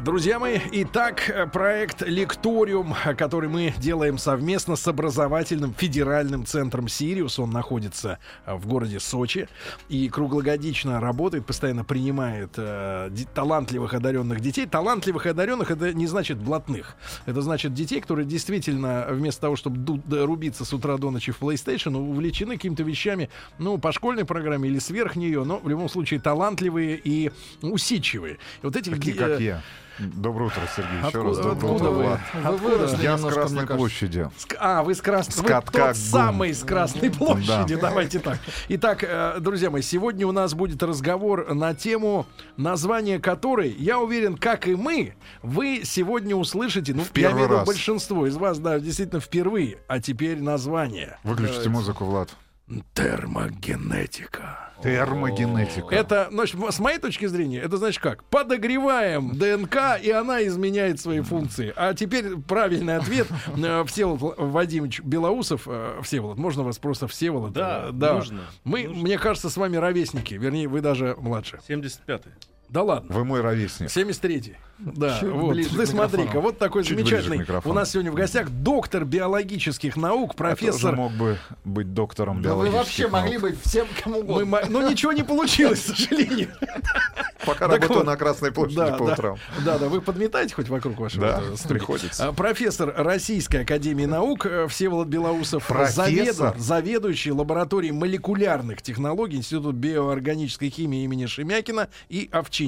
Друзья мои, итак, проект «Лекториум», который мы делаем совместно с образовательным федеральным центром «Сириус». Он находится э, в городе Сочи и круглогодично работает, постоянно принимает э, талантливых, одаренных детей. Талантливых и одаренных — это не значит блатных. Это значит детей, которые действительно вместо того, чтобы рубиться с утра до ночи в PlayStation, увлечены какими-то вещами, ну, по школьной программе или сверх нее, но в любом случае талантливые и усидчивые. И вот этих... Такие, как я. Доброе утро, Сергей. Еще откуда, раз доброе откуда утро, вы? Вы выросли Я с Красной площади. А, вы с Красной... Вы тот самый с Красной площади. Да. Давайте так. Итак, э, друзья мои, сегодня у нас будет разговор на тему, название которой, я уверен, как и мы, вы сегодня услышите, ну, в я имею в виду большинство из вас, да, действительно впервые, а теперь название. Выключите Давайте. музыку, Влад. Термогенетика. Термогенетика. Это, значит, с моей точки зрения, это значит как? Подогреваем ДНК, и она изменяет свои функции. А теперь правильный ответ. Э, Всеволод Вадимович Белоусов. Э, Всеволод, можно вас просто Всеволод? Да, да. Нужно, Мы, нужно. мне кажется, с вами ровесники. Вернее, вы даже младше. 75-й. Да ладно. Вы мой ровесник. 73-й. Да, Чуть вот. Ты смотри-ка, вот такой Чуть замечательный. У нас сегодня в гостях доктор биологических наук, профессор. Я мог бы быть доктором биологических Вы вообще наук. могли быть всем кому угодно. Мы, ну ничего не получилось, к сожалению. Пока работаю на Красной площади по утрам. Да, да, вы подметаете хоть вокруг вашего Да, приходится. А, профессор Российской Академии Наук э, Всеволод Белоусов. Профессор? Заведующий лабораторией молекулярных технологий Института биоорганической химии имени Шемякина и Овчинникова.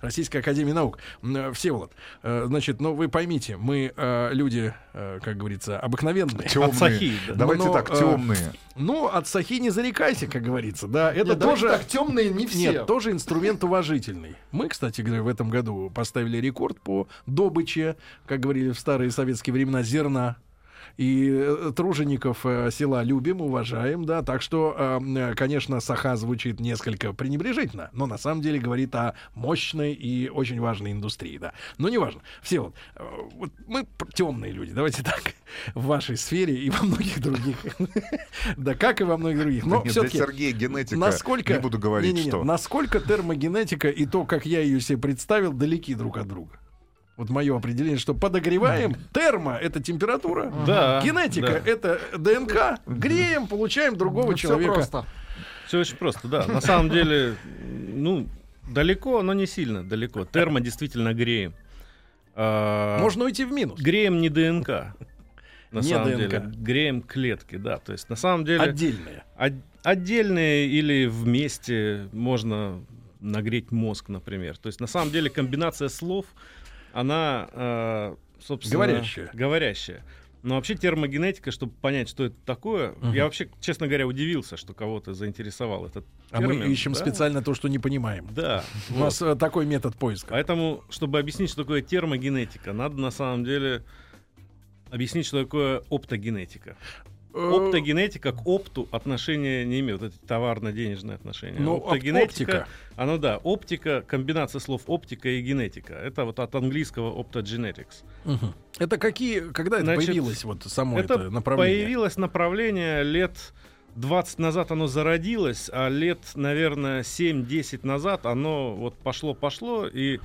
Российская Академия Наук. Э, Всеволод, э, значит, ну вы поймите, мы люди, как говорится, обыкновенные. Темные. Давайте Но, так, темные. Ну, от сахи не зарекайся, как говорится, да. Это Нет, тоже так темные не все. Нет, тоже инструмент уважительный. Мы, кстати говоря, в этом году поставили рекорд по добыче, как говорили в старые советские времена, зерна и э, тружеников э, села любим, уважаем, да, так что, э, конечно, Саха звучит несколько пренебрежительно, но на самом деле говорит о мощной и очень важной индустрии, да. Но неважно. Все вот, вот мы темные люди, давайте так, в вашей сфере и во многих других. Да, как и во многих других. Но все-таки... Сергея генетика, насколько... не буду говорить, что... Насколько термогенетика и то, как я ее себе представил, далеки друг от друга. Вот мое определение, что подогреваем. Термо — это температура. Да, Генетика — это ДНК. Греем, получаем другого ну, человека. Все просто. Все очень просто, да. На самом деле, ну, далеко, но не сильно далеко. Термо действительно греем. А, Можно уйти в минус. Греем не ДНК. На не самом ДНК. деле. Греем клетки, да. То есть на самом деле... Отдельные. От, отдельные или вместе можно нагреть мозг, например. То есть на самом деле комбинация слов она, э, собственно... Говорящая. Говорящая. Но вообще термогенетика, чтобы понять, что это такое, uh-huh. я вообще, честно говоря, удивился, что кого-то заинтересовал этот а термин. мы ищем да? специально то, что не понимаем. Да. У вот. нас э, такой метод поиска. Поэтому, чтобы объяснить, что такое термогенетика, надо на самом деле объяснить, что такое оптогенетика. Э, Оптогенетика к опту отношения не имеет. Вот эти товарно-денежные отношения. Ну, Оптогенетика, оптика. Оно да, оптика, комбинация слов оптика и генетика. Это вот от английского optogenetics. Угу. Это какие, когда это Значит, появилось вот само это, это направление? Появилось направление лет 20 назад оно зародилось, а лет, наверное, 7-10 назад оно вот пошло-пошло, и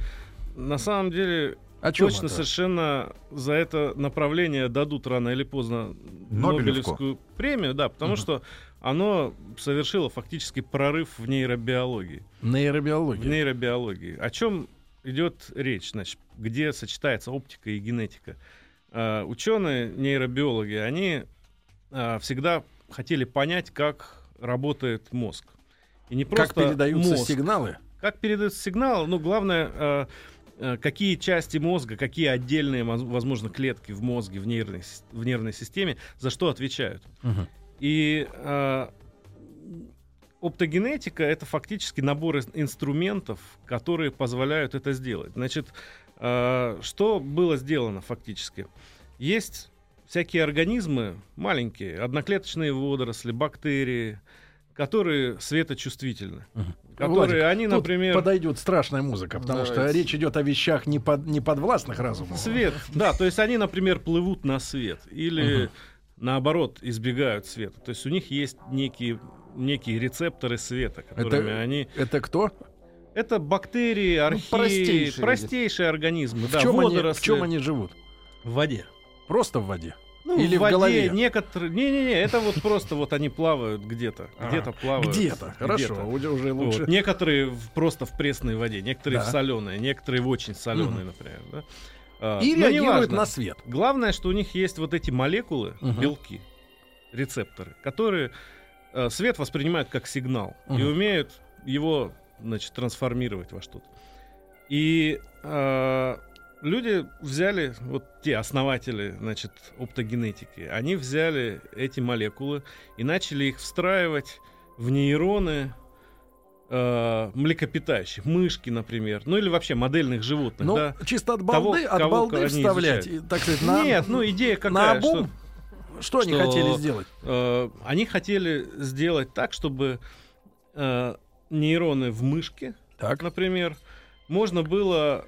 на самом деле а Точно это? совершенно за это направление дадут рано или поздно Нобелевку. Нобелевскую премию, да, потому угу. что оно совершило фактически прорыв в нейробиологии. Нейробиологии. В нейробиологии. О чем идет речь, значит, где сочетается оптика и генетика. Uh, ученые, нейробиологи, они uh, всегда хотели понять, как работает мозг. И не просто как передаются мозг. сигналы. Как передаются сигналы, ну, главное, Э, какие части мозга, какие отдельные, возможно, клетки в мозге, в нервной, в нервной системе, за что отвечают. Угу. И э, оптогенетика это фактически набор инструментов, которые позволяют это сделать. Значит, э, что было сделано фактически? Есть всякие организмы маленькие, одноклеточные водоросли, бактерии, которые светочувствительны. Угу. Которые Владик, они, например... подойдет страшная музыка, потому Давайте. что речь идет о вещах не, под, не подвластных разуму. Свет, да, то есть они, например, плывут на свет. Или угу. наоборот, избегают света. То есть у них есть некие, некие рецепторы света, которыми это, они... Это кто? Это бактерии, археи, ну, простейшие, простейшие организмы. В, да, чем они, в чем они живут? В воде. Просто в воде? Ну, Или в, воде в голове? некоторые... Не-не-не, это вот просто вот они плавают где-то. Где-то плавают. Где-то, хорошо, уже, уже лучше. Вот. Некоторые в, просто в пресной воде, некоторые да. в соленой, некоторые в очень соленой, угу. например. Да? А, И реагируют на свет. Главное, что у них есть вот эти молекулы, угу. белки, рецепторы, которые э, свет воспринимают как сигнал угу. и умеют его значит, трансформировать во что-то. И э, люди взяли, вот те основатели, значит, оптогенетики, они взяли эти молекулы и начали их встраивать в нейроны э, млекопитающих, мышки, например, ну или вообще модельных животных. Ну, да, чисто от балды, того, от балды вставлять, так сказать, на, Нет, ну идея какая, на обум? Что, что они хотели сделать? Э, они хотели сделать так, чтобы э, нейроны в мышке, так. например, можно было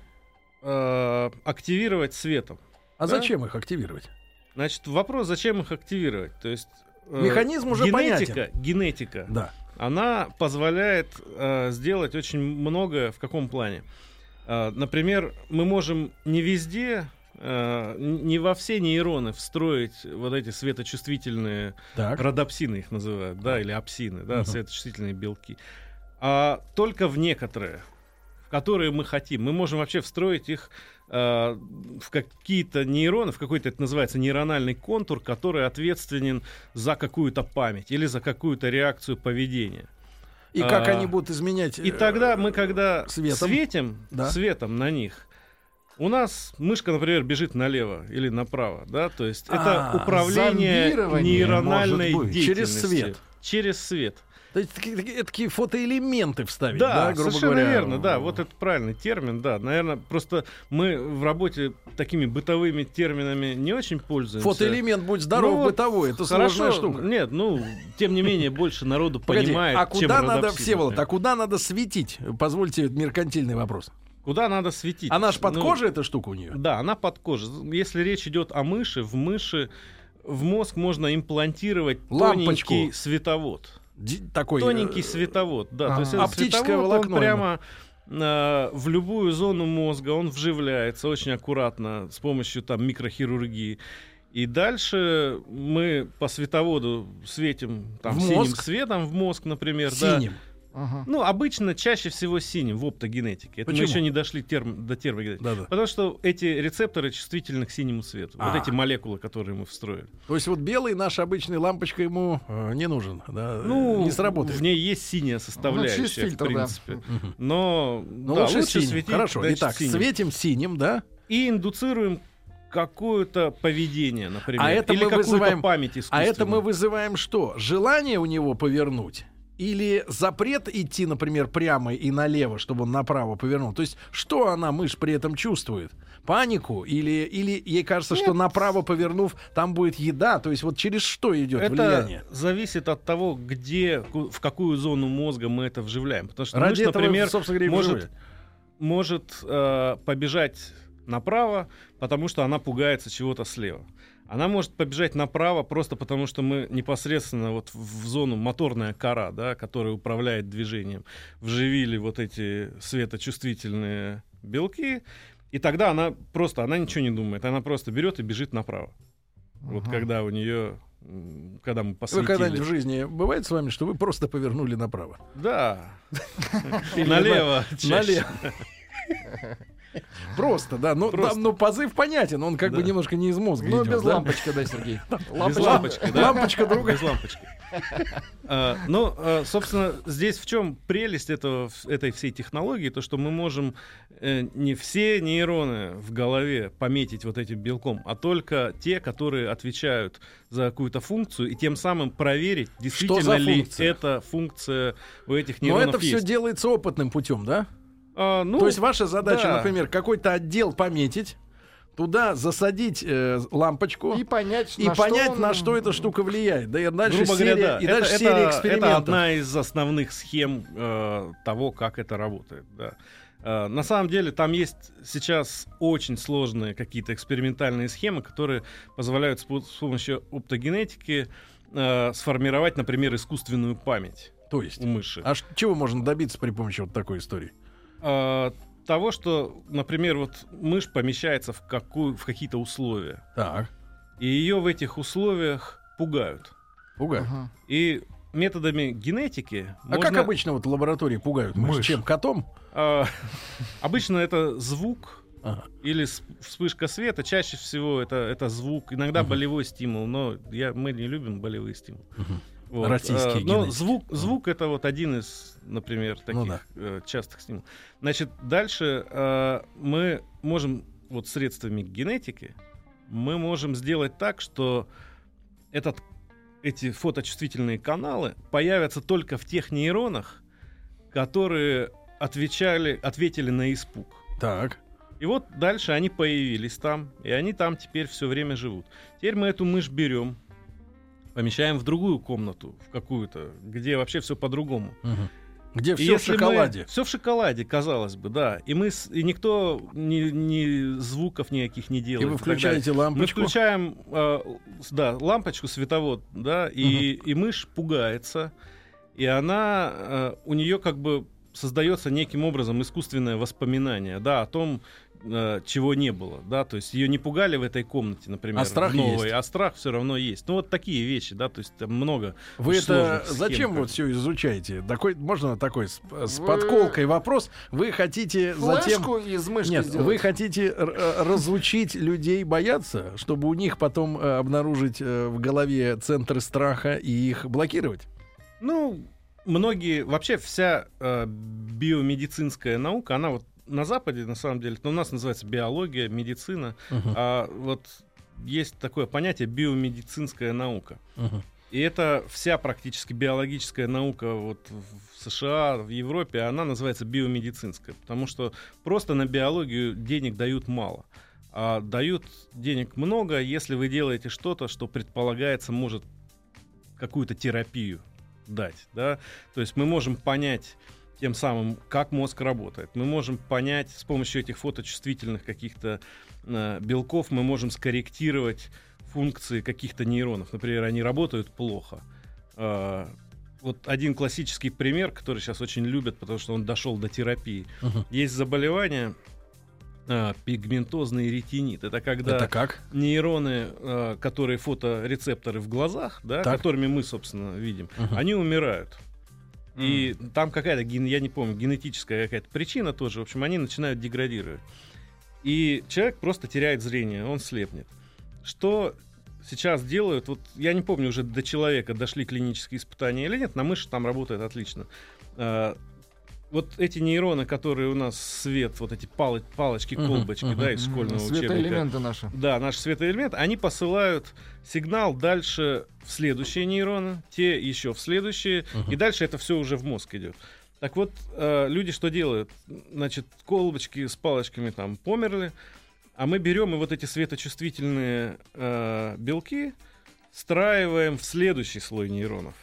э, активировать светом. А да? зачем их активировать? Значит, вопрос, зачем их активировать? То есть э, механизм уже генетика, понятен. генетика, да. она позволяет э, сделать очень многое. В каком плане? Э, например, мы можем не везде Uh, не во все нейроны встроить вот эти светочувствительные так. родопсины их называют, да, или апсины, да, uh-huh. светочувствительные белки а только в некоторые, которые мы хотим. Мы можем вообще встроить их э, в какие-то нейроны, в какой-то это называется нейрональный контур, который ответственен за какую-то память или за какую-то реакцию поведения. И как а, они будут изменять? И тогда мы, когда светом, светим да. светом на них, у нас мышка, например, бежит налево или направо, да, то есть а, это управление нейрональной деятельностью через свет. Через свет. То есть такие, такие фотоэлементы вставить, да, да грубо совершенно говоря. верно, да, вот это правильный термин, да. Наверное, просто мы в работе такими бытовыми терминами не очень пользуемся. Фотоэлемент, будь здоров, ну, бытовой, это хорошо, сложная штука. Нет, ну, тем не менее, больше народу понимает, а куда надо, Всеволод, а куда надо светить? Позвольте меркантильный вопрос. Куда надо светить? Она же под ну, кожей, эта штука у нее? Да, она под кожей. Если речь идет о мыши, в мыши в мозг можно имплантировать Лампочку. тоненький световод такой... Тоненький э, световод, да. А, то есть оптическое световод, волокно. Он прямо э, в любую зону мозга он вживляется очень аккуратно с помощью там микрохирургии. И дальше мы по световоду светим там в синим мозг? светом в мозг, например, синим. да. Ага. Ну, обычно чаще всего синим в оптогенетике. Это Почему? мы еще не дошли терм, до термогенетики. Да, да. Потому что эти рецепторы чувствительны к синему свету. А. Вот эти молекулы, которые мы встроили. То есть вот белый наша обычная лампочка ему э, не нужен, да? Ну, не сработает. В ней есть синяя составляющая, ну, фильтр, в принципе. Да. Но, Но да, лучше, лучше светить. Хорошо, итак, синим. светим синим, да? И индуцируем какое-то поведение, например, а это или мы вызываем, память А это мы вызываем что? Желание у него повернуть? Или запрет идти, например, прямо и налево, чтобы он направо повернул? То есть что она, мышь, при этом чувствует? Панику? Или, или ей кажется, Нет. что направо повернув, там будет еда? То есть вот через что идет это влияние? зависит от того, где, в какую зону мозга мы это вживляем. Потому что Ради мышь, этого, например, собственно говоря, может, может э, побежать направо, потому что она пугается чего-то слева. Она может побежать направо просто потому, что мы непосредственно вот в зону моторная кора, да, которая управляет движением, вживили вот эти светочувствительные белки, и тогда она просто, она ничего не думает, она просто берет и бежит направо. Uh-huh. Вот когда у нее когда мы посветили. Вы когда-нибудь в жизни бывает с вами, что вы просто повернули направо? Да. Налево. Налево. Просто, да. Ну, Просто. Там, ну, позыв понятен, он как да. бы немножко не из мозга Ну, идет, без да? лампочки, да, Сергей? Без лампочки, да. Лампочка другая. Без лампочки. А, ну, а, собственно, здесь в чем прелесть этого, этой всей технологии, то, что мы можем э, не все нейроны в голове пометить вот этим белком, а только те, которые отвечают за какую-то функцию, и тем самым проверить, действительно ли эта функция у этих нейронов Но это все делается опытным путем, да? А, ну, То есть ваша задача, да. например, какой-то отдел пометить, туда засадить э, лампочку и понять, и на, понять что он... на что эта штука влияет. Да и дальше Грубо серия, говоря, да. и это, дальше это, серия экспериментов. Это одна из основных схем э, того, как это работает. Да. Э, на самом деле там есть сейчас очень сложные какие-то экспериментальные схемы, которые позволяют с, с помощью оптогенетики э, сформировать, например, искусственную память. То есть? У мыши. А чего можно добиться при помощи вот такой истории? Э, того, что, например, вот мышь помещается в, какую, в какие-то условия. Так. И ее в этих условиях пугают. Пугают. Ага. И методами генетики. А можно... как обычно вот в лаборатории пугают мышь? мышь. Чем? Котом? А, обычно это звук ага. или вспышка света. Чаще всего это, это звук. Иногда угу. болевой стимул, но я, мы не любим болевые стимулы. Угу. Вот. Российские а, Но звук, звук это вот один из, например, таких ну, да. э, частых стимулов. Значит, дальше э, мы можем вот средствами генетики мы можем сделать так, что этот, эти фоточувствительные каналы появятся только в тех нейронах, которые отвечали, ответили на испуг. Так. И вот дальше они появились там, и они там теперь все время живут. Теперь мы эту мышь берем, помещаем в другую комнату, в какую-то, где вообще все по-другому. Угу. Где все в шоколаде. все в шоколаде, казалось бы, да. И мы и никто ни, ни звуков никаких не делает. И вы включаете лампочку. Мы включаем, э, да, лампочку световод, да, и, угу. и мышь пугается, и она э, у нее как бы создается неким образом искусственное воспоминание, да, о том, чего не было, да, то есть ее не пугали в этой комнате, например, а страх новой, есть. а страх все равно есть. Ну вот такие вещи, да, то есть там много. Вы это зачем вот все изучаете? Такой можно такой с, с вы... подколкой вопрос. Вы хотите Флешку затем из мышки нет, сделать? вы хотите э, разучить людей бояться, чтобы у них потом э, обнаружить э, в голове центры страха и их блокировать? Ну многие вообще вся э, биомедицинская наука, она вот на Западе, на самом деле, но у нас называется биология, медицина. Uh-huh. А вот есть такое понятие биомедицинская наука. Uh-huh. И это вся практически биологическая наука вот в США, в Европе, она называется биомедицинская, потому что просто на биологию денег дают мало. А дают денег много, если вы делаете что-то, что предполагается может какую-то терапию дать. Да? То есть мы можем понять тем самым, как мозг работает. Мы можем понять с помощью этих фоточувствительных каких-то э, белков, мы можем скорректировать функции каких-то нейронов. Например, они работают плохо. Э, вот один классический пример, который сейчас очень любят, потому что он дошел до терапии. Uh-huh. Есть заболевание э, пигментозный ретинит. Это когда Это как? нейроны, э, которые фоторецепторы в глазах, да, которыми мы, собственно, видим, uh-huh. они умирают. И mm. там какая-то, я не помню, генетическая какая-то причина тоже. В общем, они начинают деградировать. И человек просто теряет зрение, он слепнет. Что сейчас делают, вот я не помню, уже до человека дошли клинические испытания или нет, на мыши там работает отлично. Вот эти нейроны, которые у нас свет, вот эти пал палочки, колбочки, uh-huh, uh-huh, да, из школьного uh-huh. учебника. Светоэлементы наши. Да, наши светоэлементы, они посылают сигнал дальше в следующие нейроны, те еще в следующие, uh-huh. и дальше это все уже в мозг идет. Так вот, э, люди что делают? Значит, колбочки с палочками там померли, а мы берем и вот эти светочувствительные э, белки встраиваем в следующий слой нейронов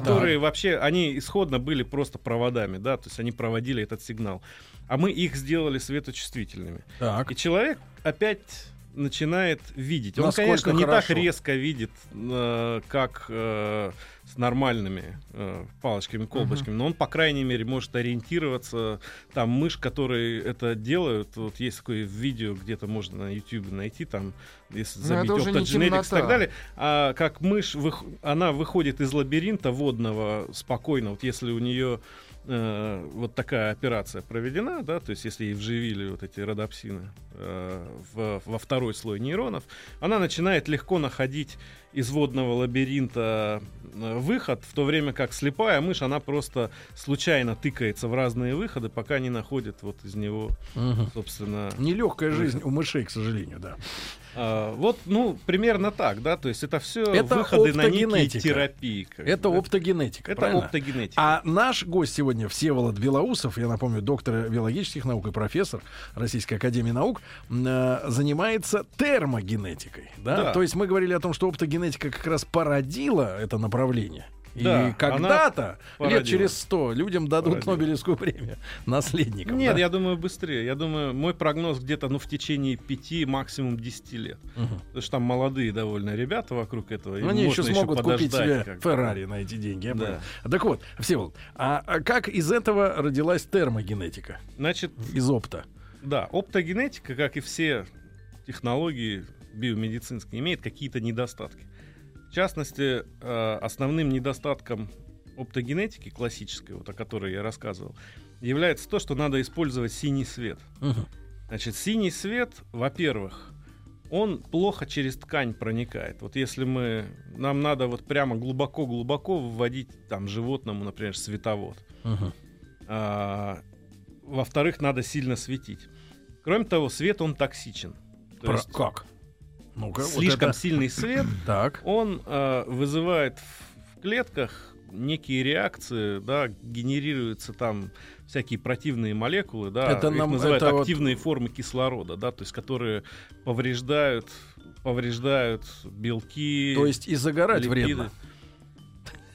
которые да. вообще, они исходно были просто проводами, да, то есть они проводили этот сигнал. А мы их сделали светочувствительными. Так. И человек опять начинает видеть. Он, конечно, не хорошо. так резко видит, э, как э, с нормальными э, палочками, колбочками, uh-huh. но он, по крайней мере, может ориентироваться. Там мышь, которые это делают, вот есть такое видео, где-то можно на YouTube найти, там, если ну, забить Optogenetics и так далее, а как мышь, вых... она выходит из лабиринта водного спокойно, вот если у нее э, вот такая операция проведена, да, то есть если ей вживили вот эти родопсины э, в, во второй слой нейронов, она начинает легко находить из водного лабиринта э, выход, в то время как слепая мышь, она просто случайно тыкается в разные выходы, пока не находит вот из него, угу. собственно... Нелегкая жизнь у мышей, к сожалению, да. А, вот, ну, примерно так, да, то есть это все это выходы на некие терапии. Это бы. оптогенетика, Это правильно? оптогенетика. А наш гость сегодня Всеволод Белоусов, я напомню, доктор биологических наук и профессор Российской Академии Наук, э, занимается термогенетикой, да? да? То есть мы говорили о том, что оптогенетика как раз породила это направление. Да, и когда-то, лет через сто, людям дадут породила. Нобелевскую премию наследникам. Нет, да? я думаю, быстрее. Я думаю, мой прогноз где-то ну, в течение пяти, максимум десяти лет. Угу. Потому что там молодые довольно ребята вокруг этого. Ну, они еще смогут еще купить себе Феррари на эти деньги. Да. Так вот, Всеволод, а, а как из этого родилась термогенетика? Значит, из опта. Да, оптогенетика, как и все технологии биомедицинские, имеет какие-то недостатки. В частности, э, основным недостатком оптогенетики классической, вот о которой я рассказывал, является то, что надо использовать синий свет. Угу. Значит, синий свет, во-первых, он плохо через ткань проникает. Вот если мы, нам надо вот прямо глубоко-глубоко вводить там животному, например, световод. Угу. А, во-вторых, надо сильно светить. Кроме того, свет он токсичен. То Про- есть, как? Ну слишком вот это... сильный свет, так. он э, вызывает в клетках некие реакции, да, генерируются там всякие противные молекулы, да, это их нам, называют это активные вот... формы кислорода, да, то есть которые повреждают повреждают белки. То есть и загорать липиды. вредно.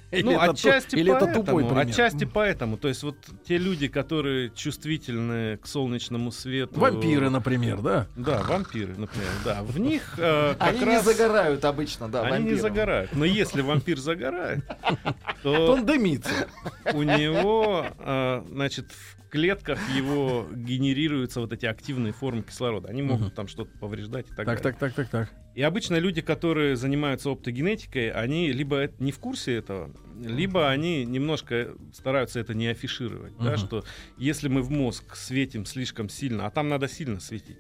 Или ну, это отчасти то, или поэтому, это тупой пример? Отчасти поэтому. То есть вот те люди, которые чувствительны к солнечному свету... Вампиры, например, да? Да, вампиры, например, да. В них э, как Они раз... не загорают обычно, да, Они вампиром. не загорают. Но если вампир загорает, то... Он дымится. У него, э, значит, клетках его генерируются вот эти активные формы кислорода. Они могут там что-то повреждать и так, так далее. Так, так, так, так. И обычно люди, которые занимаются оптогенетикой, они либо не в курсе этого, либо они немножко стараются это не афишировать, да, что если мы в мозг светим слишком сильно, а там надо сильно светить,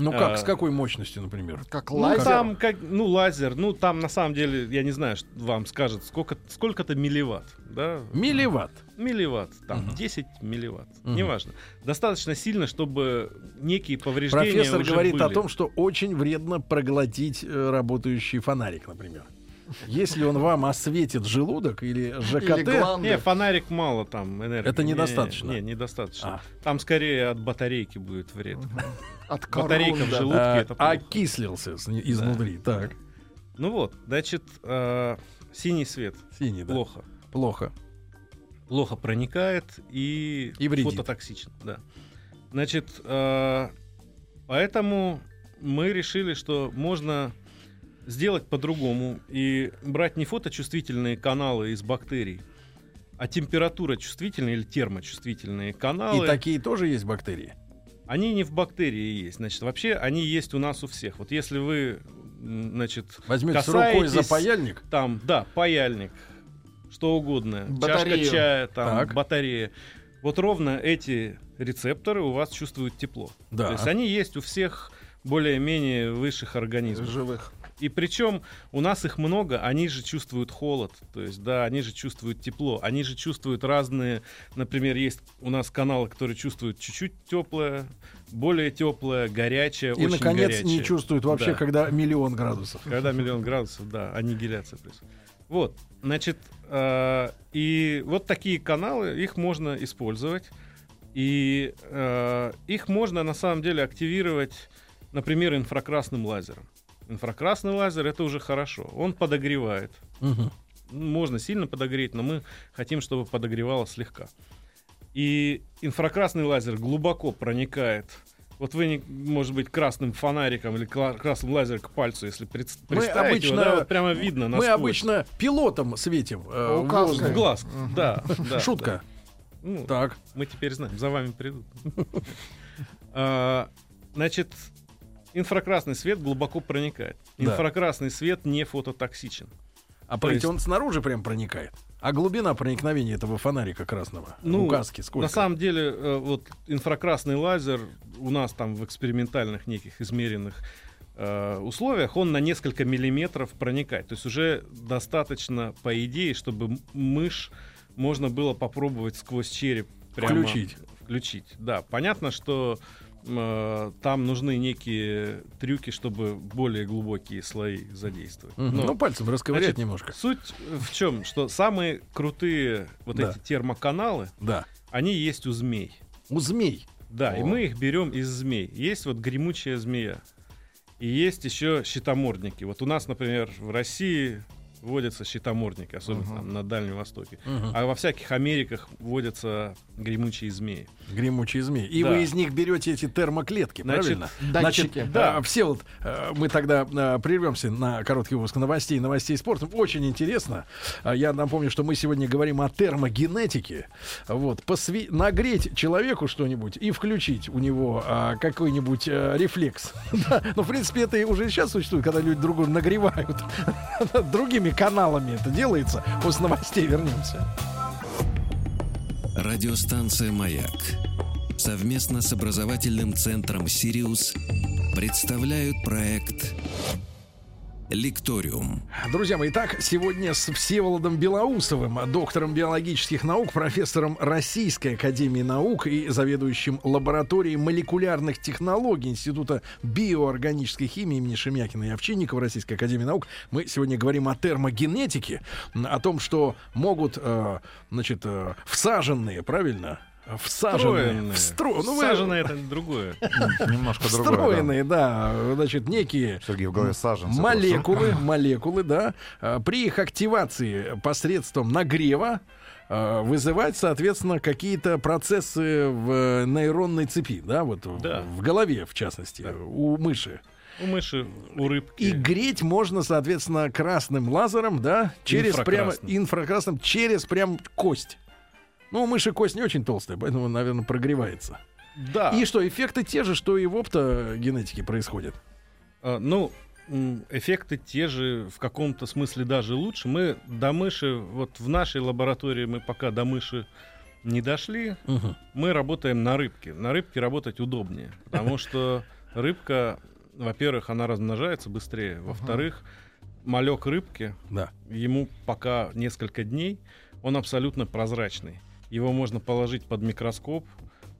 ну как, а, с какой мощностью, например? Как лазер? Ну, там, как, ну, лазер, ну, там, на самом деле, я не знаю, что вам скажет, сколько, сколько-то милливатт, да? Милливатт? Милливатт, там, угу. 10 милливатт, угу. неважно. Достаточно сильно, чтобы некие повреждения Профессор уже говорит были. о том, что очень вредно проглотить э, работающий фонарик, например. Если он вам осветит желудок или ЖКТ... Или не, фонарик мало там энергии. Это недостаточно? Не, не недостаточно. А. Там скорее от батарейки будет вред. От Батарейка в желудке. А, это окислился изнутри, так. Ну вот, значит, э, синий свет. Синий, да. Плохо. Плохо. Плохо проникает и, и вредит. фототоксичен. Да. Значит, э, поэтому мы решили, что можно сделать по-другому и брать не фоточувствительные каналы из бактерий, а температура чувствительные или термочувствительные каналы. И такие тоже есть бактерии? Они не в бактерии есть. Значит, вообще они есть у нас у всех. Вот если вы, значит, возьмете рукой за паяльник, там, да, паяльник, что угодно, Батарею. чашка чая, там, так. батарея. Вот ровно эти рецепторы у вас чувствуют тепло. Да. То есть они есть у всех более-менее высших организмов. Живых. И причем у нас их много, они же чувствуют холод, то есть, да, они же чувствуют тепло, они же чувствуют разные, например, есть у нас каналы, которые чувствуют чуть-чуть теплое, более теплое, горячее, И, очень наконец, горячее. не чувствуют вообще, да. когда миллион градусов. Когда миллион градусов, да, аннигиляция происходит. Вот, значит, э, и вот такие каналы, их можно использовать, и э, их можно на самом деле активировать, например, инфракрасным лазером. Инфракрасный лазер это уже хорошо. Он подогревает. Угу. Можно сильно подогреть, но мы хотим, чтобы подогревало слегка. И инфракрасный лазер глубоко проникает. Вот вы, может быть, красным фонариком или красным лазером к пальцу, если представить мы обычно, его, да, вот прямо видно насквозь. Мы обычно пилотом светим. Э, в глаз. Глаз, да, да. Шутка. Да. Ну, так. Мы теперь знаем, за вами придут. А, значит, инфракрасный свет глубоко проникает. Да. Инфракрасный свет не фототоксичен. А То есть... он снаружи прям проникает? А глубина проникновения этого фонарика красного? Ну, указки сколько? На самом деле, э, вот инфракрасный лазер у нас там в экспериментальных неких измеренных э, условиях, он на несколько миллиметров проникает. То есть уже достаточно, по идее, чтобы мышь можно было попробовать сквозь череп прямо включить. Включить, да. Понятно, что э, там нужны некие трюки, чтобы более глубокие слои задействовать. Угу. Но, ну, пальцем расковырять значит, немножко. Суть в чем? Что самые крутые вот Да. эти термоканалы, Да. они есть у змей. У змей. Да, и О. мы их берем из змей. Есть вот гремучая змея. И есть еще щитомордники. Вот у нас, например, в России водятся щитомордники, особенно Ага. там на Дальнем Востоке. Мгм. А во всяких Америках водятся гремучие змеи. Гремучие змеи. И Да. вы из них берете эти термоклетки, Значит, правильно? Датчики. Значит, Да. да. все вот мы тогда э, прервемся на короткий выпуск новостей, новостей спорта. Очень интересно. А, Я напомню, что мы сегодня говорим о термогенетике. Вот, посве- нагреть человеку что-нибудь и включить у него а, какой-нибудь э, рефлекс. Да, Ну, в принципе, это уже сейчас существует, когда люди друг друга нагревают. Другими каналами это делается. После новостей вернемся. Радиостанция «Маяк» совместно с образовательным центром «Сириус» представляют проект «Лекториум». Друзья мои, итак, сегодня с Всеволодом Белоусовым, доктором биологических наук, профессором Российской Академии Наук и заведующим лабораторией молекулярных технологий Института биоорганической химии имени Шемякина и Овчинникова Российской Академии Наук, мы сегодня говорим о термогенетике, о том, что могут, э, значит, э, всаженные, правильно? Всаженные. Встроенные. Встро... Ну, вы- Саженое это другое. Немножко другое. Встроенные, да. Значит, некие да. Сергей в голове саженцы. молекулы, молекулы, да, а, при их активации посредством нагрева а, вызывать, соответственно, какие-то процессы в нейронной цепи, да, вот в- Да. в голове, в частности, у мыши. У мыши, у рыбки. И греть можно, соответственно, красным лазером, да, через прямо инфракрасным, через прям кость. Ну, у мыши кость не очень толстая, поэтому, наверное, прогревается. Да. И что, эффекты те же, что и в оптогенетике происходят? А, ну, эффекты те же, в каком-то смысле даже лучше. Мы до мыши, вот в нашей лаборатории мы пока до мыши не дошли. Мгм. Мы работаем на рыбке. На рыбке работать удобнее, потому что рыбка, во-первых, она размножается быстрее, во-вторых, малек рыбки, Да. ему пока несколько дней, он абсолютно прозрачный. Его можно положить под микроскоп,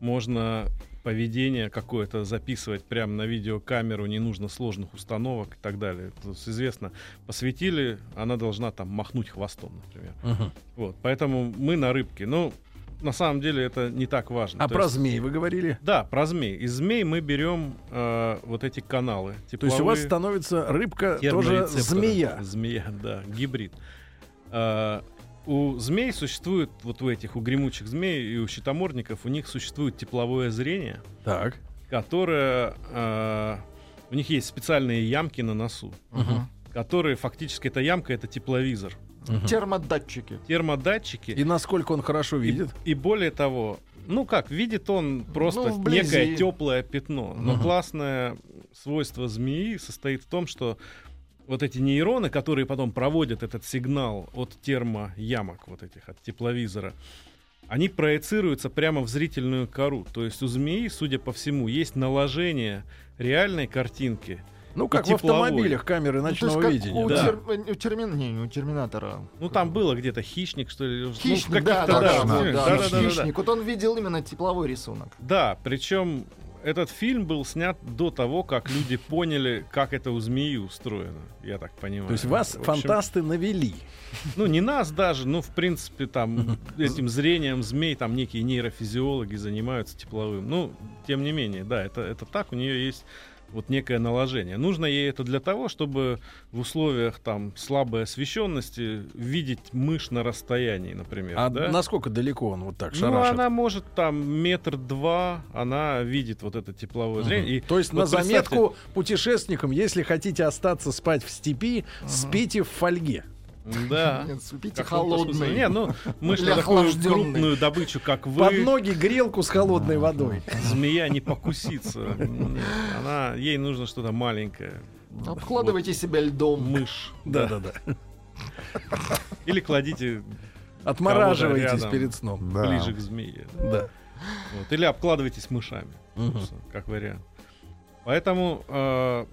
можно поведение какое-то записывать прямо на видеокамеру, не нужно сложных установок и так далее. То есть известно, посветили, она должна там махнуть хвостом, например. Мгм. Вот, поэтому мы на рыбке. Но на самом деле это не так важно. А То про есть- змей вы говорили? Да, про змей. Из змей мы берем э, вот эти каналы. То есть у вас тепловые, становится рыбка тоже змея. Змея, да, гибрид. А, у змей существует, вот у этих, у гремучих змей и у щитомордников, у них существует тепловое зрение, Так. которое... а, у них есть специальные ямки на носу, Мгм. которые фактически эта ямка это тепловизор. Термодатчики. Термодатчики. И насколько он хорошо И- видит? И, более того, ну как, видит он просто Ну, вблизи. некое теплое пятно. Но классное свойство змеи состоит в том, что вот эти нейроны, которые потом проводят этот сигнал от термоямок, вот этих, от тепловизора, они проецируются прямо в зрительную кору. То есть у змеи, судя по всему, есть наложение реальной картинки. Ну, как в автомобилях камеры Ну, то есть ночного как видения. у, да. тер- у термин- не, у Терминатора. Ну, там было где-то хищник, что ли. ну, Хищник, да, каких-то, да, да, точно. да, фильмах. да, Да-да-да-да-да. хищник. Вот он видел именно тепловой рисунок. Да, причем этот фильм был снят до того, как люди поняли, как это у змеи устроено, я так понимаю. То есть вас В общем, фантасты навели. Ну, не нас даже, ну, в принципе, там, этим зрением змей, там, некие нейрофизиологи занимаются тепловым. Ну, тем не менее, да, это, это так, у нее есть вот некое наложение. Нужно ей это для того, чтобы в условиях там слабой освещенности видеть мышь на расстоянии, например. А да? насколько далеко он вот так Ну, шарашит? она может там метр два, она видит вот это тепловое зрение. И То есть вот на заметку путешественникам, если хотите остаться спать в степи, спите в фольге. Да. Смысле. холодный. Не, ну, мышь Или на такую крупную добычу, как Под вы, ноги грелку с холодной водой. змея не покусится. Она, ей нужно что-то маленькое. Обкладывайте себя льдом. Мышь. Да-да-да. Или кладите Отмораживайтесь рядом. перед сном. Да. ближе к змее. Да. Вот. Или обкладывайтесь мышами. Собственно, Как вариант. Поэтому, э,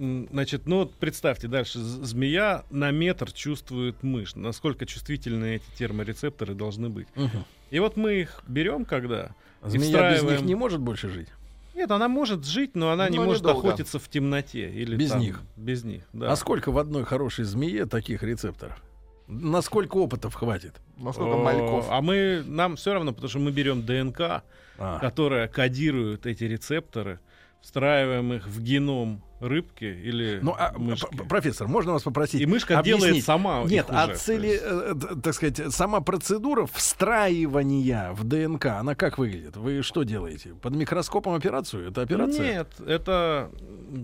значит, ну вот представьте дальше, змея на метр чувствует мышь. Насколько чувствительны эти терморецепторы должны быть. Мгм. И вот мы их берем, когда Змея без них встраиваем- не может больше жить. Нет, она может жить, но она не Но может недолго. охотиться в темноте. Или Без там- них. Без них, да. А сколько в одной хорошей змее таких рецепторов? Насколько опытов хватит? Насколько О, мальков. А мы, нам все равно, потому что мы берем ДНК, А, которая кодирует эти рецепторы, встраиваем их в геном рыбки или Ну, а, мышки. профессор, можно вас попросить? И мышка делает объяснить? сама их Нет, а уже, цели, то есть. э, д- так сказать, сама процедура встраивания в ДНК, она как выглядит? Вы что делаете? Под микроскопом операцию? Это операция? Нет, это,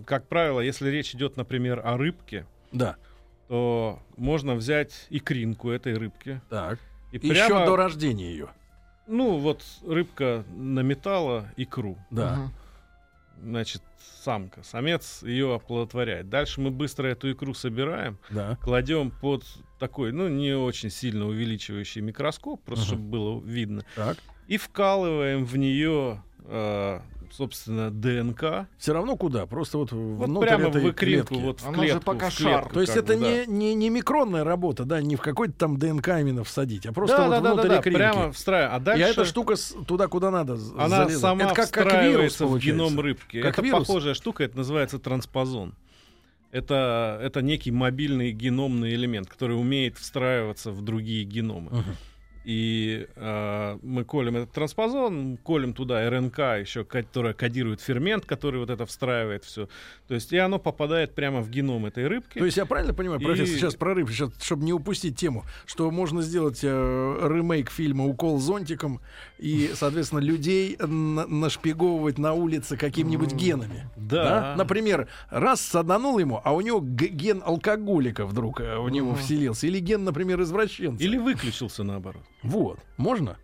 как правило, если речь идет, например, о рыбке, Да. то можно взять икринку этой рыбки. Так. И Еще прямо, до рождения ее. ну вот рыбка наметала икру, Да. Мгм. Значит, самка, самец ее оплодотворяет. Дальше мы быстро эту икру собираем, Да. кладем под такой, ну, не очень сильно увеличивающий микроскоп, просто Мгм. чтобы было видно, Так. и вкалываем в нее, э, собственно, ДНК. Все равно куда? Просто вот, Вот прямо этой в икринку, клетки. вот в Она же клетку. пока в шар. клетку То есть это бы, да. не, не, не микронная работа, да, не в какой-то там ДНК именно всадить, а просто да, вот да, внутрь да, да, икринки. прямо встраиваем. А И дальше эта штука с- туда, куда надо, она залезает. сама это как, как вирус в получается. геном рыбки. Как это вирус? похожая штука, это называется транспозон. Это, это некий мобильный геномный элемент, который умеет встраиваться в другие геномы. Мгм. И э, мы колем этот транспозон, колем туда РНК еще, которая кодирует фермент, который вот это встраивает все. То есть и оно попадает прямо в геном этой рыбки. То есть я правильно понимаю, И- профессор, сейчас прорыв, сейчас, чтобы не упустить тему, что можно сделать э, ремейк фильма «Укол зонтиком» и, соответственно, людей на- нашпиговывать на улице какими-нибудь генами. Да. Например, раз саданул ему, а у него ген алкоголика вдруг э, в него вселился. Или ген, например, извращенца. Или выключился наоборот. Вот. Можно?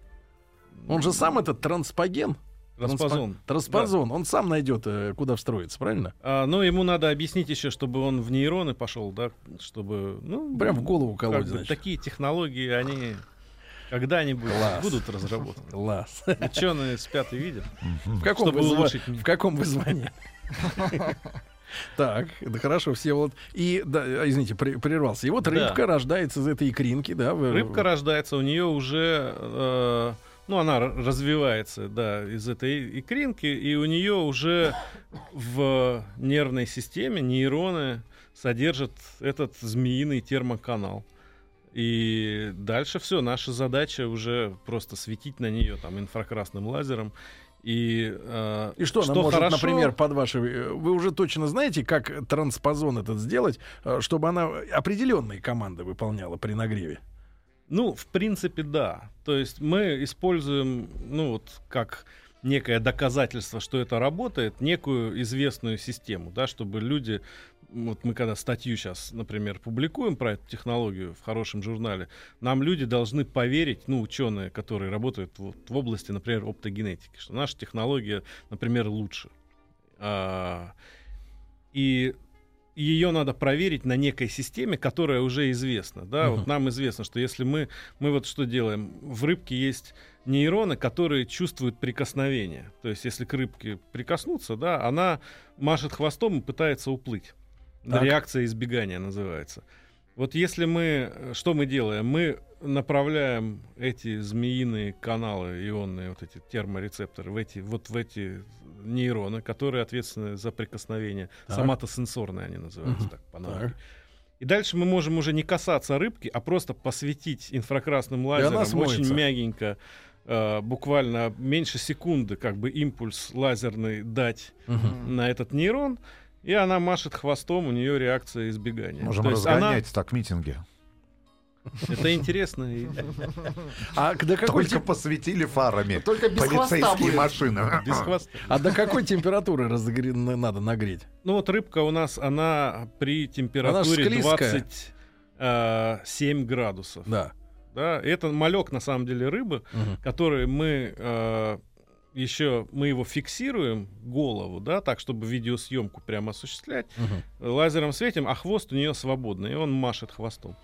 Он же сам этот транспоген. Транспозон. Транспо- Транспозон. Он сам найдет, э, куда встроиться, правильно? А, но ему надо объяснить еще, чтобы он в нейроны пошел, да, чтобы, ну, Прям в голову колоть, значит. такие технологии, они когда-нибудь Класс. будут разработаны. Класс. Ученые спят и видят. В каком, Чтобы вы, зва- улучшить мир. в каком вы звании? Так, это хорошо, все вот. И, да, э, извините, прервался. И вот Да. рыбка рождается из этой икринки, да? Рыбка рождается, у нее уже, э, ну, она развивается, да, из этой икринки, и у нее уже в нервной системе нейроны содержат этот змеиный термоканал. И дальше все, наша задача уже просто светить на нее там инфракрасным лазером. И, э, И что, она может, хорошо- например, под ваши... э, Вы уже точно знаете, как транспозон этот сделать, э, чтобы она определенные команды выполняла при нагреве? Ну, в принципе, да. То есть мы используем, ну вот, как некое доказательство, что это работает, некую известную систему, да, чтобы люди, вот мы когда статью сейчас, например, публикуем про эту технологию в хорошем журнале, нам люди должны поверить, ну, ученые, которые работают вот в области, например, оптогенетики, что наша технология, например, лучше. А, и ее надо проверить на некой системе, которая уже известна. Да? Мгм. Вот нам известно, что если мы, мы вот что делаем, в рыбке есть нейроны, которые чувствуют прикосновение. То есть если к рыбке прикоснуться, да, она машет хвостом и пытается уплыть. Так. Реакция избегания называется. Вот если мы, э, что мы делаем? Мы направляем эти змеиные каналы ионные, вот эти терморецепторы, в эти, вот в эти нейроны, которые ответственны за прикосновение. Так. Соматосенсорные они называются так по-науке. Так. И дальше мы можем уже не касаться рыбки, а просто посветить инфракрасным лазером очень мягенько, э, буквально меньше секунды, как бы импульс лазерный дать Мгм. на этот нейрон, и она машет хвостом, у нее реакция избегания. Можем То есть она- разгонять так митинги. Это интересно. А до какой, Только тем- посветили фарами Только без полицейские машины. Без хвоста. а до какой температуры разогре- на- надо нагреть? Ну вот рыбка у нас, она при температуре склизкая. 27 градусов. Да. Да, это малек на самом деле рыбы, Мгм. который мы э, еще мы его фиксируем голову, да, так чтобы видеосъемку прямо осуществлять, Мгм. лазером светим, а хвост у нее свободный, и он машет хвостом.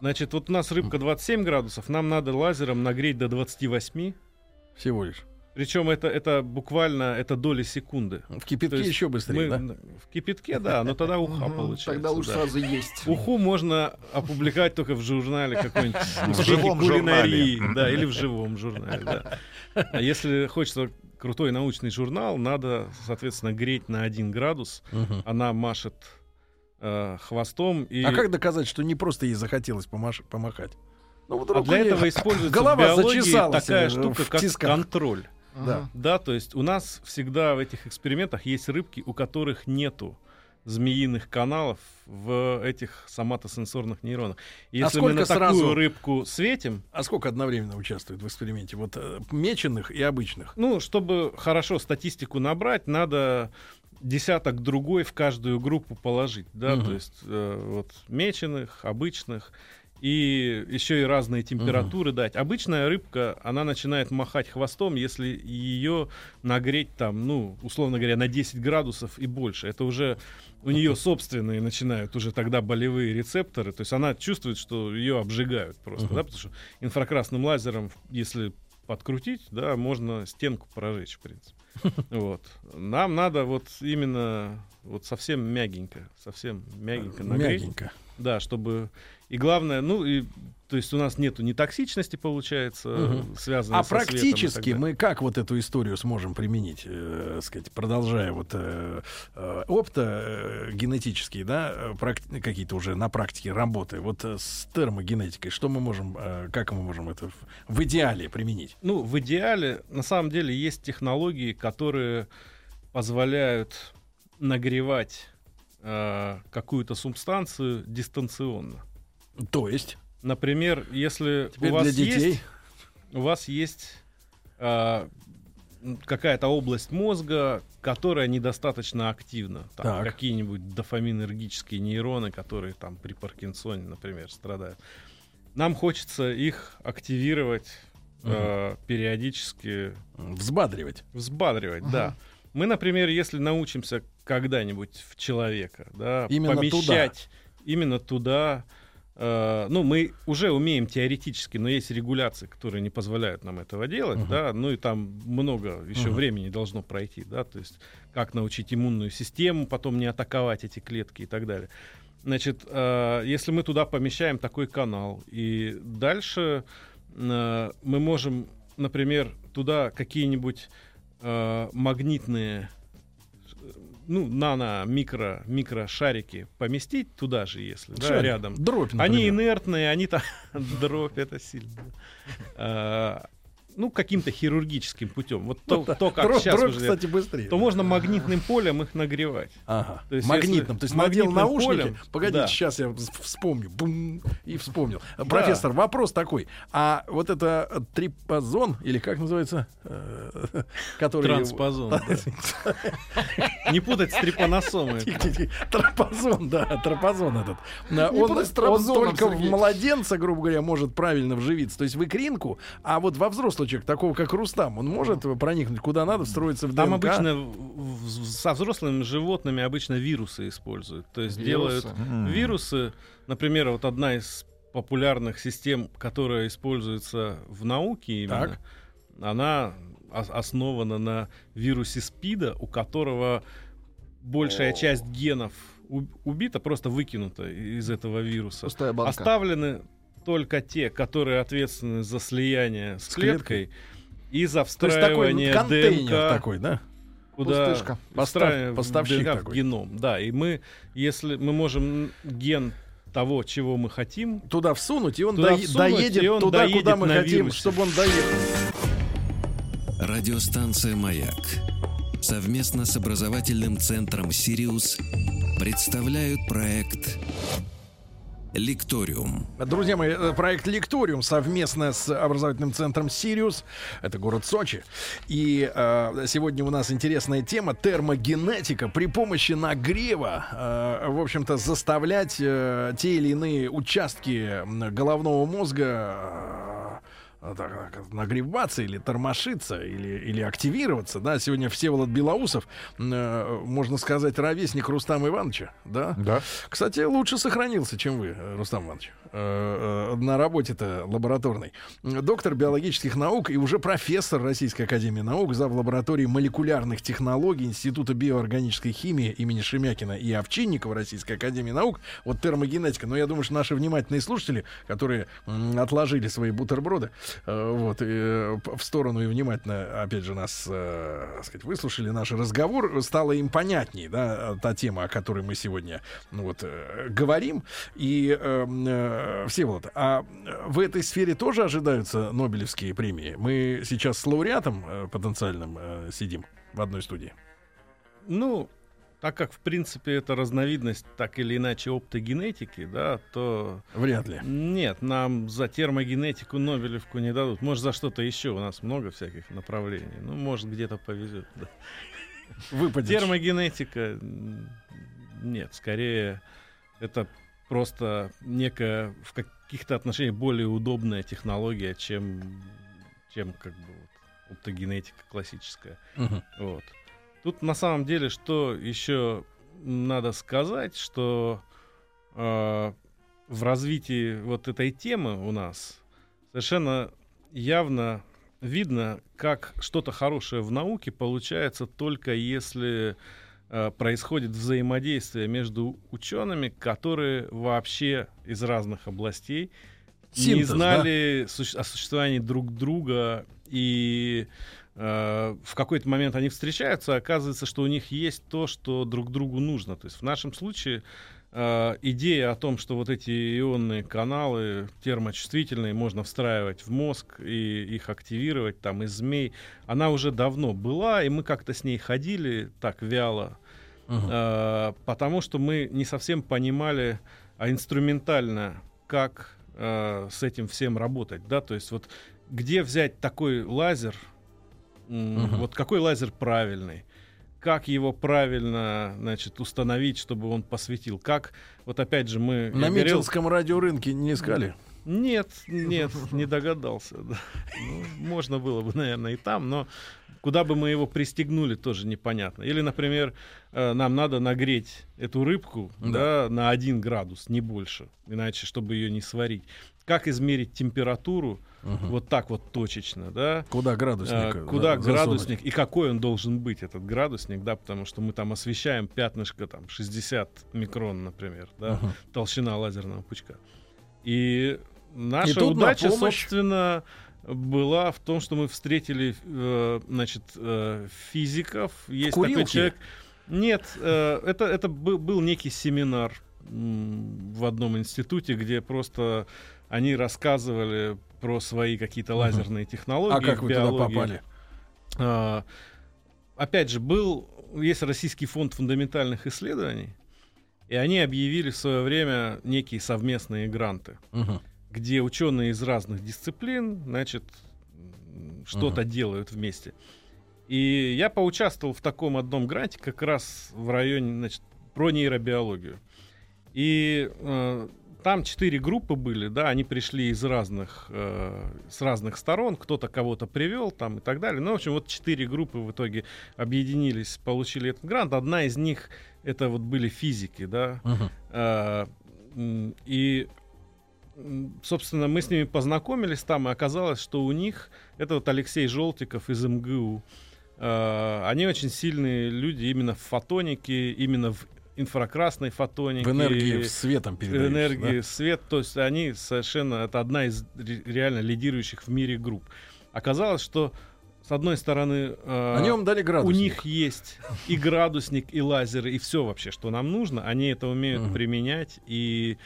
Значит, вот у нас рыбка 27 градусов, нам надо лазером нагреть до 28. Всего лишь. Причем это, это буквально это доли секунды. В кипятке есть еще быстрее, Мы да? В кипятке, да, но тогда уха получается. Тогда лучше да. сразу есть. Уху можно опубликовать только в журнале какой-нибудь В живом кулинарии, журнале. да, или в живом журнале, да. А если хочется крутой научный журнал, надо, соответственно, греть на 1 градус. Она машет э, хвостом. И... А как доказать, что не просто ей захотелось помаш- помахать? Ну, вот А для этого используется голова в биологии такая штука, как контроль. Да. Да, то есть у нас всегда в этих экспериментах есть рыбки, у которых нету змеиных каналов в этих соматосенсорных нейронах. И Если мы сколько на такую сразу? рыбку светим, А сколько одновременно участвует в эксперименте? Вот э, меченых и обычных? ну, чтобы хорошо статистику набрать, надо десяток другой в каждую группу положить, да, Мгм. то есть э, вот меченых, обычных и еще и разные температуры дать. Обычная рыбка, она начинает махать хвостом, если ее нагреть там, ну, условно говоря, на 10 градусов и больше. Это уже у нее собственные начинают уже тогда болевые рецепторы, то есть она чувствует, что ее обжигают просто, Мгм. да, потому что инфракрасным лазером, если подкрутить, да, можно стенку прожечь, в принципе. Вот. Нам надо вот именно вот совсем мягенько, совсем мягенько нагреть. Мягенько. Да, чтобы... И главное, ну, и, то есть у нас нету ни токсичности, получается, Мгм. связанной А со практически мы как вот эту историю сможем применить, э, сказать, продолжая вот э, э, опыта э, генетические, да, какие-то уже на практике работы, вот э, с термогенетикой, что мы можем, э, как мы можем это в идеале применить? Ну, в идеале, на самом деле, есть технологии, которые позволяют нагревать э, какую-то субстанцию дистанционно. То есть, Например, если теперь у вас для детей, есть у вас есть м, какая-то область мозга, которая недостаточно активна. Там Так. какие-нибудь дофаминергические нейроны, которые там при Паркинсоне, например, страдают. Нам хочется их активировать э, периодически, взбадривать. взбадривать, да. Мы, например, если научимся когда-нибудь в человека, да, Именно помещать именно туда, э, ну, мы уже умеем теоретически, но есть регуляции, которые не позволяют нам этого делать, Мгм. да, ну и там много еще Мгм. времени должно пройти, да, то есть как научить иммунную систему потом не атаковать эти клетки и так далее. Значит, э, если мы туда помещаем такой канал, и дальше э, мы можем, например, туда какие-нибудь э, магнитные, ну, нано, микро, микрошарики поместить туда же, если, да, рядом. Дробь, Они например. инертные, они там... Дробь, это сильно. Ну, каким-то хирургическим путем. Вот то, то, как Дробь, сейчас дробь, уже... кстати, быстрее. То можно магнитным полем их нагревать. Ага. То есть магнитным. если То есть надел магнитным наушники. полем, Погодите, да. сейчас я вс- вспомню. Бум, и вспомнил. Профессор, вопрос такой. А вот это трипозон, или как называется? Э, Который... Транспозон. да. Не путать с трипаносомой. Тихо-тихо. Тропозон, да, тропозон этот. Он, только в младенца, грубо говоря, может правильно вживиться, то есть в икринку, а вот во взрослый человек, такого как Рустам, он может проникнуть куда надо, встроиться в Там ДНК? обычно в- в- со взрослыми животными обычно вирусы используют. То есть делают Вирусы. М. вирусы. Например, вот одна из популярных систем, которая используется в науке именно, Так. она ос- основана на вирусе СПИДа, у которого большая часть генов убита, просто выкинута из этого вируса. Оставлены только те, которые ответственны за слияние с, С клеткой. клеткой и за То есть такой встраивание контейнер ДНК такой, да? куда Пустышка. Постав- встраиваем поставщик ДНК в такой. геном. Да, и мы, если мы можем ген того, чего мы хотим, Туда всунуть, и он Туда всунуть, доедет и он туда, доедет куда мы на хотим, вирусе. чтобы он доехал. Радиостанция «Маяк» совместно с образовательным центром «Сириус» представляют проект «Лекториум». Друзья мои, э, проект Лекториум совместно с образовательным центром Сириус. Это город Сочи. И э, сегодня у нас интересная тема термогенетика при помощи нагрева, э, в общем-то, заставлять э, те или иные участки головного мозга э, нагреваться или тормошиться, или, или активироваться, да, сегодня Всеволод Белоусов, э, можно сказать, ровесник Рустама Ивановича, да, Да. кстати, лучше сохранился, чем вы, э, Рустам Иванович, э, э, на работе-то лабораторной. Доктор биологических наук и уже профессор Российской Академии Наук, зав. лаборатории молекулярных технологий Института биоорганической химии имени Шемякина и Овчинникова Российской Академии Наук. Вот термогенетика. Но я думаю, что наши внимательные слушатели, которые м, отложили свои бутерброды, вот, э, п- в сторону и внимательно, опять же, нас, э, так сказать, выслушали наш разговор, стало им понятней, да, та тема, о которой мы сегодня, ну вот, э, говорим. И, э, э, Всеволод, а в этой сфере тоже ожидаются Нобелевские премии? Мы сейчас с лауреатом э, потенциальным э, сидим в одной студии. Ну, так как, в принципе, это разновидность так или иначе оптогенетики, да, то Вряд ли. нет, нам за термогенетику Нобелевку не дадут. Может, за что-то еще. У нас много всяких направлений. Ну, может, где-то повезет. да. Выпадет. Термогенетика нет, скорее это просто некая в каких-то отношениях более удобная технология, чем, чем как бы вот, оптогенетика классическая. Мгм. Вот. Тут на самом деле, что еще надо сказать, что э, в развитии вот этой темы у нас совершенно явно видно, как что-то хорошее в науке получается только если э, происходит взаимодействие между учеными, которые вообще из разных областей не Синтез, да? знали суще- о существовании друг друга и в какой-то момент они встречаются, а оказывается, что у них есть то, что друг другу нужно. То есть в нашем случае э, идея о том, что вот эти ионные каналы термочувствительные можно встраивать в мозг и их активировать там из змей, она уже давно была, и мы как-то с ней ходили так вяло, Мгм. э, потому что мы не совсем понимали, а инструментально, как э, с этим всем работать, да, то есть вот где взять такой лазер, Мгм. вот какой лазер правильный, как его правильно, значит, установить, чтобы он посветил, как, вот опять же мы... На говорил- Митинском радиорынке не искали? нет, нет, не догадался. да. Ну, можно было бы, наверное, и там, но куда бы мы его пристегнули, тоже непонятно. Или, например, э, нам надо нагреть эту рыбку Да. да, на 1 градус, не больше, иначе, чтобы ее не сварить. Как измерить температуру Мгм. вот так вот точечно, да? Куда градусник? А, куда засунуть? градусник и какой он должен быть, этот градусник, да, потому что мы там освещаем пятнышко там 60 микрон, например, да, Мгм. толщина лазерного пучка. И наша И тут на удача, помощь- собственно, была в том, что мы встретили, э, значит, э, физиков. Есть такой курилке? человек. Нет, э, это, это был, некий семинар в одном институте, где просто они рассказывали про свои какие-то лазерные технологии. А как вы туда биологии. попали? А, опять же, был, есть Российский фонд фундаментальных исследований, и они объявили в свое время некие совместные гранты, Мгм. где ученые из разных дисциплин, значит, что-то делают вместе. И я поучаствовал в таком одном гранте как раз в районе, значит, про нейробиологию. И э, там четыре группы были, да, они пришли из разных, э, с разных сторон, кто-то кого-то привел там и так далее. Ну, в общем, вот четыре группы в итоге объединились, получили этот грант. Одна из них это вот были физики, да, а, м, и, собственно, мы с ними познакомились там, и оказалось, что у них, это вот Алексей Желтиков из МГУ, а, они очень сильные люди именно в фотонике, именно в инфракрасной фотонике. В энергии в светом передающей, энергии, свет, то есть они совершенно, это одна из ре- реально лидирующих в мире групп. Оказалось, что с одной стороны, да? э, Они вам дали у градусник. них есть и градусник, и лазеры, и все вообще, что нам нужно. Они это умеют Мгм. применять. И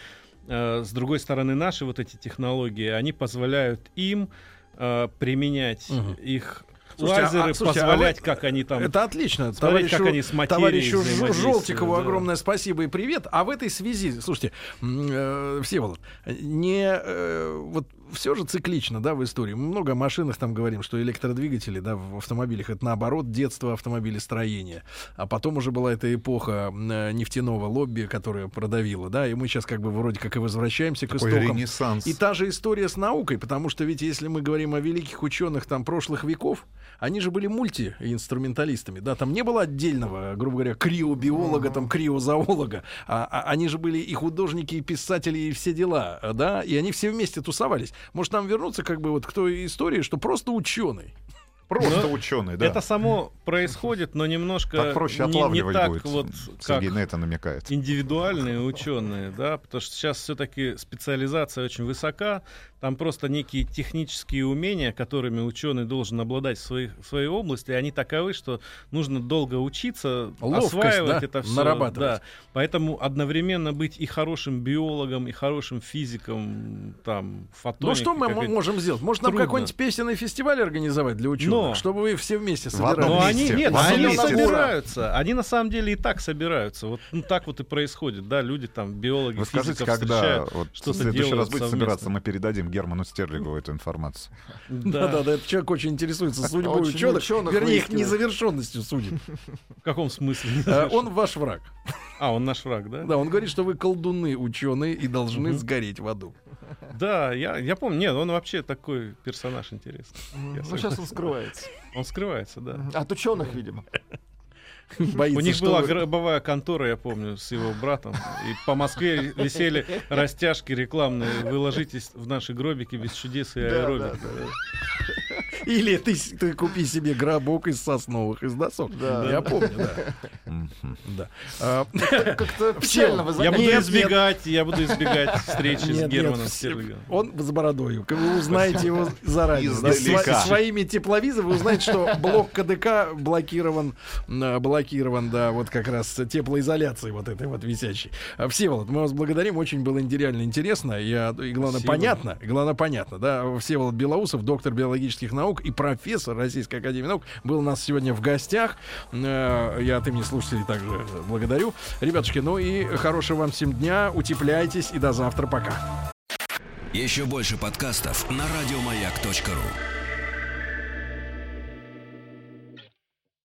э, с другой стороны, наши вот эти технологии, они позволяют им э, применять Мгм. их Слушайте, а- лазеры, а, слушайте, а позволять, вы- как они там... Это отлично. смотреть, Товарищу, как они с товарищу Желтикову да. огромное спасибо и привет. А в этой связи, слушайте, э, Всеволод, не э, вот все же циклично, да, в истории. Мы много о машинах там говорим, что электродвигатели, да, в автомобилях это наоборот детство автомобилестроения. А потом уже была эта эпоха э, нефтяного лобби, которая продавила, да, и мы сейчас как бы вроде как и возвращаемся к Такой истокам. ренессанс. И та же история с наукой, потому что ведь если мы говорим о великих ученых там прошлых веков, они же были мультиинструменталистами, да, там не было отдельного, грубо говоря, криобиолога, там криозоолога, а, а они же были и художники, и писатели, и все дела, да, и они все вместе тусовались. Может нам вернуться как бы вот к той истории, что просто ученый. Просто Но ученый, да. Это само происходит, но немножко Так проще не, не так будет. вот, Сергей как на это намекает. индивидуальные ученые, да, потому что сейчас все-таки специализация очень высока, Там просто некие технические умения, которыми ученый должен обладать в, своих, в своей области, они таковы, что нужно долго учиться, Ловкость, осваивать да, это все. нарабатывать. Да. Поэтому одновременно быть и хорошим биологом, и хорошим физиком, там, фотоником. Ну что мы можем сделать? Может нам Трудно. какой-нибудь песенный фестиваль организовать для ученых, Но- чтобы вы все вместе собирались? Но они нет, они месте. собираются. Они на самом деле и так собираются. Вот ну, так вот и происходит, да, люди там биологи, Вы скажите, физиков когда встречают, вот в что-то следующий раз будете совместно. собираться, мы передадим Герману Стерлигову эту информацию. Да, да, да, этот человек очень интересуется судьбой ученых, вернее, их незавершенностью судит. В каком смысле? А, Он ваш враг. А, он наш враг, да? Да, он говорит, что вы колдуны ученые и должны сгореть в аду. Да, я, я помню. Нет, он вообще такой персонаж интересный. Ну, сейчас он скрывается. Он скрывается, да. От ученых, видимо. Боится, У них что была гробовая контора, я помню, с его братом. И по Москве висели растяжки рекламные. Вы ложитесь в наши гробики без чудес и Да, аэробик. да, Или ты, ты купи себе гробок из сосновых, из досок. Да. Я помню, да. Да. Как-то печально вы Я буду Нет, избегать, я буду избегать встречи нет, с Германом Стерлиговым. Он с бородой. Вы узнаете его заранее. Да, Издалека. сво- Своими тепловизорами вы узнаете, что блок КДК блокирован, блокирован, да, вот как раз теплоизоляцией вот этой вот висящей. А, Всеволод, мы вас благодарим, очень было реально интересно. Я, и главное, Спасибо. понятно, и главное, понятно, да. Всеволод Белоусов, доктор биологических наук и профессор Российской Академии Наук, был у нас сегодня в гостях. Э, Я от имени слушателей также благодарю. Ребятушки, ну и хорошего вам всем дня, утепляйтесь и до завтра, пока. Еще больше подкастов на радиомаяк.ру.